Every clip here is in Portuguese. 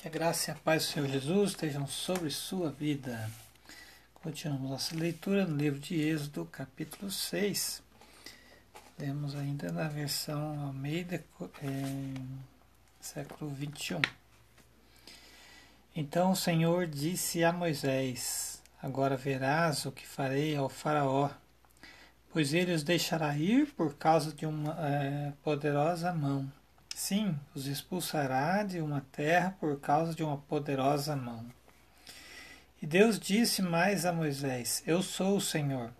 Que a graça e a paz do Senhor Jesus estejam sobre sua vida. Continuamos nossa leitura no livro de Êxodo, capítulo 6. Lemos ainda na versão Almeida, é, século 21. Então o Senhor disse a Moisés: Agora verás o que farei ao Faraó, pois ele os deixará ir por causa de uma é, poderosa mão Sim, os expulsará de uma terra por causa de uma poderosa mão. E Deus disse mais a Moisés: Eu sou o Senhor.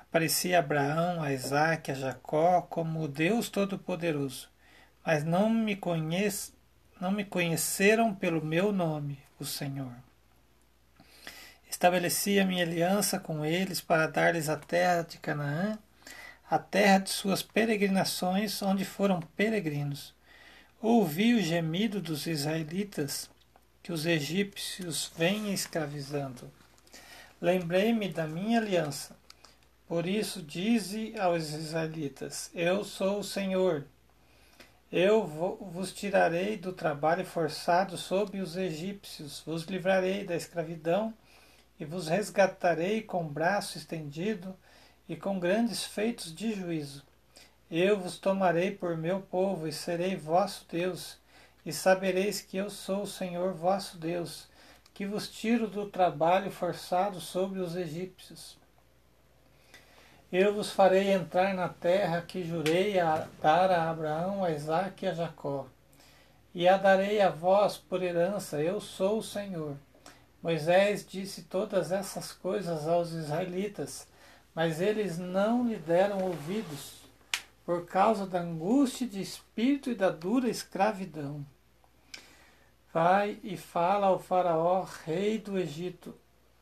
Apareci a Abraão, a Isaac, a Jacó como o Deus Todo-Poderoso, mas não me, conhece, não me conheceram pelo meu nome, o Senhor. Estabeleci a minha aliança com eles para dar-lhes a terra de Canaã a terra de suas peregrinações, onde foram peregrinos. Ouvi o gemido dos israelitas, que os egípcios vêm escravizando. Lembrei-me da minha aliança. Por isso dize aos israelitas: Eu sou o Senhor. Eu vos tirarei do trabalho forçado sob os egípcios, vos livrarei da escravidão e vos resgatarei com braço estendido e com grandes feitos de juízo. Eu vos tomarei por meu povo e serei vosso Deus, e sabereis que eu sou o Senhor vosso Deus, que vos tiro do trabalho forçado sobre os egípcios. Eu vos farei entrar na terra que jurei a dar a Abraão, a Isaque e a Jacó, e a darei a vós por herança, eu sou o Senhor. Moisés disse todas essas coisas aos israelitas, mas eles não lhe deram ouvidos, por causa da angústia de espírito e da dura escravidão. Vai e fala ao Faraó, rei do Egito.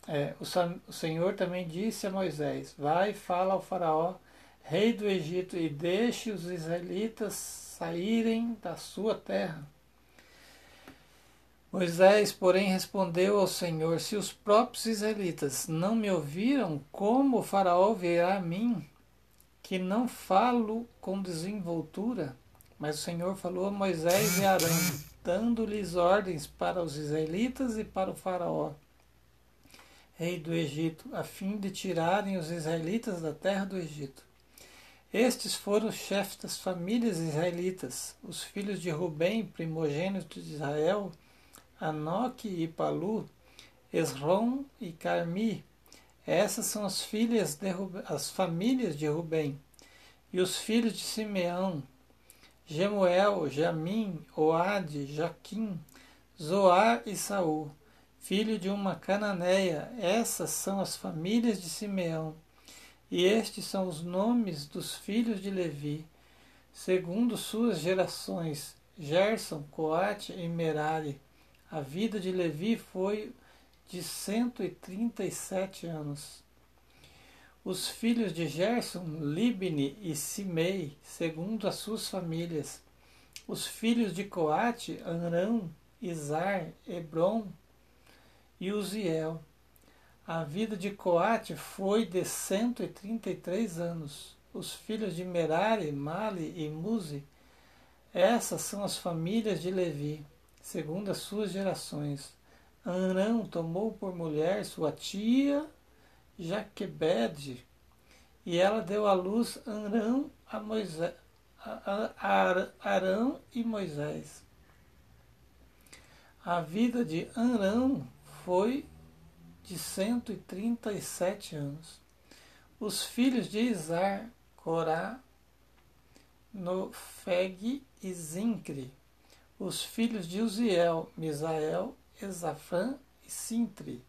É, o, o Senhor também disse a Moisés: Vai e fala ao Faraó, rei do Egito, e deixe os israelitas saírem da sua terra Moisés, porém, respondeu ao Senhor: Se os próprios israelitas não me ouviram, como o Faraó virá a mim, que não falo com desenvoltura? Mas o Senhor falou a Moisés e Arão, dando-lhes ordens para os israelitas e para o Faraó, rei do Egito, a fim de tirarem os israelitas da terra do Egito. Estes foram os chefes das famílias israelitas, os filhos de Rubem, primogênito de Israel, Anoque e Palu, Esrom e Carmi. Essas são as filhas de as famílias de Rubem. E os filhos de Simeão, Gemuel, Jamim, Oade, Jaquim, Zoar e Saul, filho de uma cananeia. Essas são as famílias de Simeão. E estes são os nomes dos filhos de Levi, segundo suas gerações: Gerson, Coate e Merari. A vida de Levi foi de 137 anos. Os filhos de Gerson, Libni e Simei, segundo as suas famílias. Os filhos de Coate, Anrão, Izar, Hebron e Uziel. A vida de Coate foi de 133 anos. Os filhos de Merari, Mali e Muzi. Essas são as famílias de Levi segundo as suas gerações. Arão tomou por mulher sua tia Jaquebede, e ela deu à luz Arão, a Moisés, Arão e Moisés. A vida de Arão foi de 137 anos. Os filhos de Izar, Corá, Nofeg e Zincre os filhos de Uziel, Misael, Ezafã e Sintre.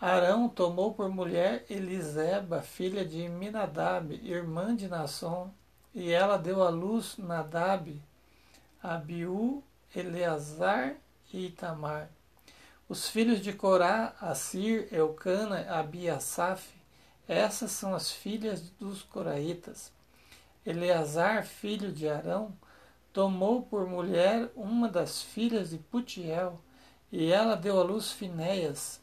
Arão tomou por mulher Eliseba, filha de Minadab, irmã de Nasson, e ela deu à luz Nadab, Abiú, Eleazar e Itamar. Os filhos de Corá, Assir, Eucana, Abiasaf, essas são as filhas dos coraitas. Eleazar, filho de Arão, tomou por mulher uma das filhas de Putiel, e ela deu à luz Finéias.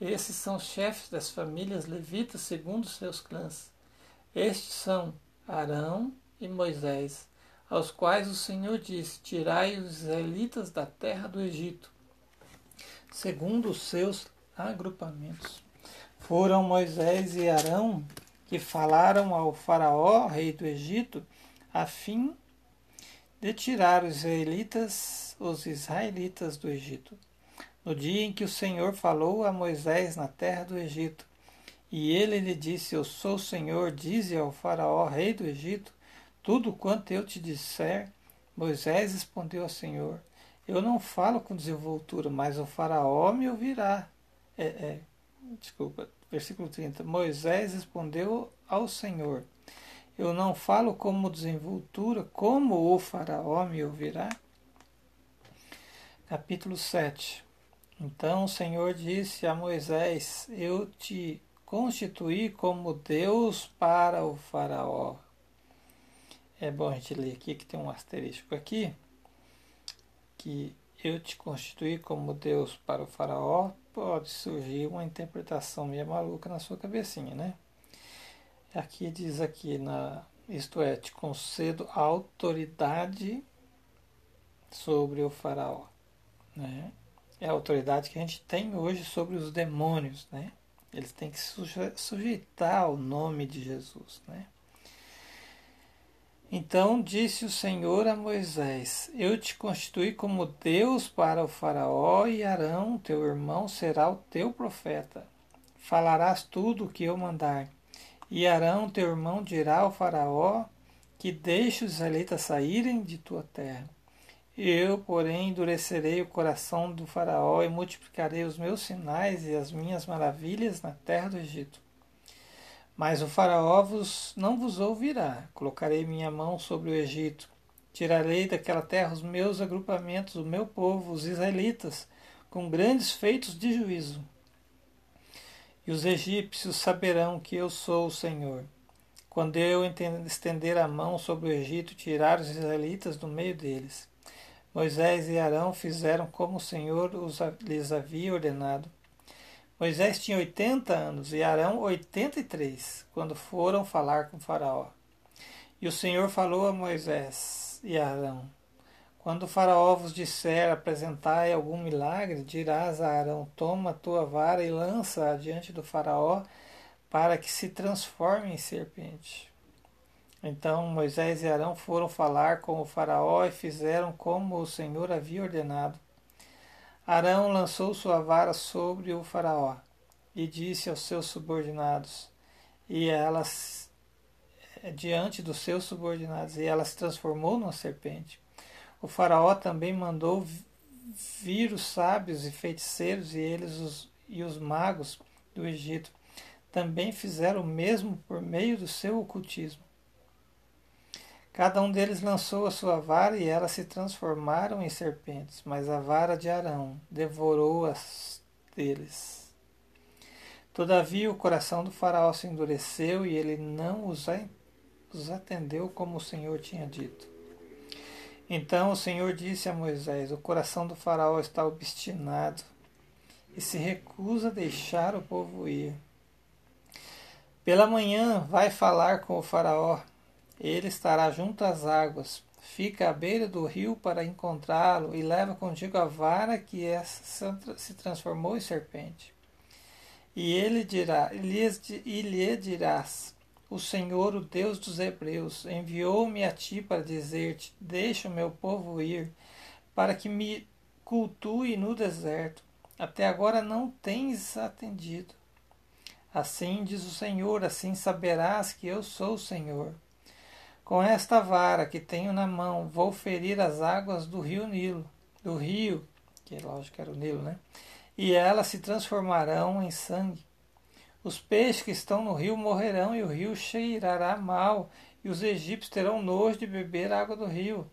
Esses são chefes das famílias levitas segundo seus clãs. Estes são Arão e Moisés. aos quais o Senhor disse: Tirai os israelitas da terra do Egito, segundo os seus agrupamentos. Foram Moisés e Arão que falaram ao Faraó, rei do Egito, a fim de tirar os israelitas, os israelitas do Egito. No dia em que o Senhor falou a Moisés na terra do Egito, e ele lhe disse: Eu sou o Senhor, dize ao Faraó, rei do Egito, tudo quanto eu te disser. Moisés respondeu ao Senhor: Eu não falo com desenvoltura, mas o Faraó me ouvirá. É, é, desculpa, versículo 30. Moisés respondeu ao Senhor: Eu não falo como desenvoltura, como o Faraó me ouvirá? Capítulo 7 Então o Senhor disse a Moisés: Eu te constituí como Deus para o Faraó. É bom a gente ler aqui que tem um asterisco aqui que eu te constituí como Deus para o Faraó, pode surgir uma interpretação meio maluca na sua cabecinha, né? Aqui diz aqui na isto é, te concedo autoridade sobre o faraó, né? É a autoridade que a gente tem hoje sobre os demônios, né? Eles têm que sujeitar ao nome de Jesus, né? Então disse o Senhor a Moisés: Eu te constituí como Deus para o Faraó, e Arão, teu irmão, será o teu profeta. Falarás tudo o que eu mandar. E Arão, teu irmão, dirá ao Faraó que deixe os israelitas saírem de tua terra. Eu, porém, endurecerei o coração do Faraó e multiplicarei os meus sinais e as minhas maravilhas na terra do Egito. Mas o Faraó vos, não vos ouvirá. Colocarei minha mão sobre o Egito. Tirarei daquela terra os meus agrupamentos, o meu povo, os israelitas, com grandes feitos de juízo. E os egípcios saberão que eu sou o Senhor. Quando eu estender a mão sobre o Egito e tirar os israelitas do meio deles. Moisés e Arão fizeram como o Senhor os, lhes havia ordenado. Moisés tinha 80 anos e Arão 83, quando foram falar com Faraó. E o Senhor falou a Moisés e Arão: Quando o Faraó vos disser apresentai algum milagre, dirás a Arão: Toma a tua vara e lança-a diante do Faraó, para que se transforme em serpente. Então Moisés e Arão foram falar com o Faraó e fizeram como o Senhor havia ordenado. Arão lançou sua vara sobre o Faraó e disse aos seus subordinados, e elas diante dos seus subordinados, e ela se transformou numa serpente. O Faraó também mandou vir os sábios e feiticeiros, e eles os, e os magos do Egito também fizeram o mesmo por meio do seu ocultismo. Cada um deles lançou a sua vara e elas se transformaram em serpentes, mas a vara de Arão devorou as deles. Todavia o coração do faraó se endureceu e ele não os atendeu como o Senhor tinha dito. Então o Senhor disse a Moisés: O coração do faraó está obstinado e se recusa a deixar o povo ir. Pela manhã vai falar com o faraó ele estará junto às águas. Fica à beira do rio para encontrá-lo e leva contigo a vara que se transformou em serpente. E ele dirá, e lhe dirás: O Senhor, o Deus dos Hebreus, enviou-me a ti para dizer-te: Deixa o meu povo ir, para que me cultue no deserto. Até agora não tens atendido. Assim diz o Senhor, assim saberás que eu sou o Senhor. Com esta vara que tenho na mão, vou ferir as águas do rio Nilo, do rio, que lógico era o Nilo, né? E elas se transformarão em sangue. Os peixes que estão no rio morrerão, e o rio cheirará mal, e os egípcios terão nojo de beber água do rio.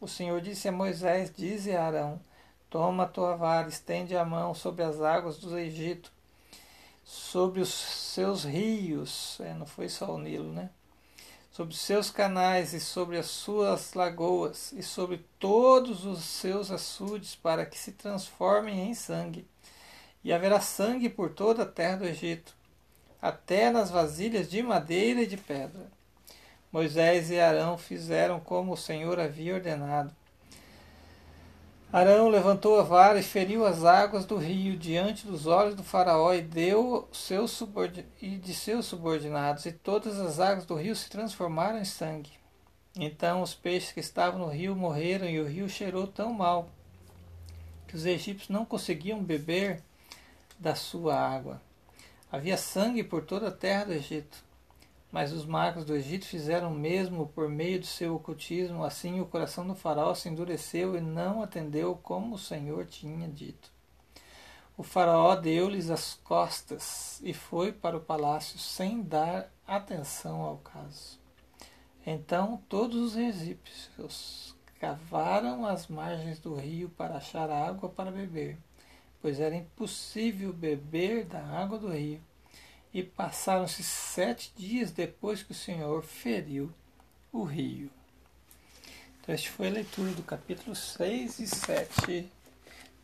O Senhor disse a Moisés: Dize a Arão: Toma a tua vara, estende a mão sobre as águas do Egito, sobre os seus rios. É, não foi só o Nilo, né? sobre seus canais e sobre as suas lagoas e sobre todos os seus açudes, para que se transformem em sangue. E haverá sangue por toda a terra do Egito, até nas vasilhas de madeira e de pedra. Moisés e Arão fizeram como o Senhor havia ordenado. Arão levantou a vara e feriu as águas do rio diante dos olhos do faraó e deu seus e de seus subordinados, e todas as águas do rio se transformaram em sangue. Então os peixes que estavam no rio morreram e o rio cheirou tão mal que os egípcios não conseguiam beber da sua água. Havia sangue por toda a terra do Egito. Mas os magos do Egito fizeram o mesmo por meio do seu ocultismo, assim o coração do faraó se endureceu e não atendeu como o Senhor tinha dito. O faraó deu-lhes as costas e foi para o palácio sem dar atenção ao caso. Então todos os egípcios cavaram as margens do rio para achar água para beber, pois era impossível beber da água do rio e passaram-se sete dias depois que o Senhor feriu o rio. Então, esta foi a leitura do capítulo 6 e 7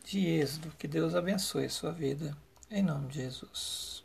de Êxodo. Que Deus abençoe a sua vida, em nome de Jesus.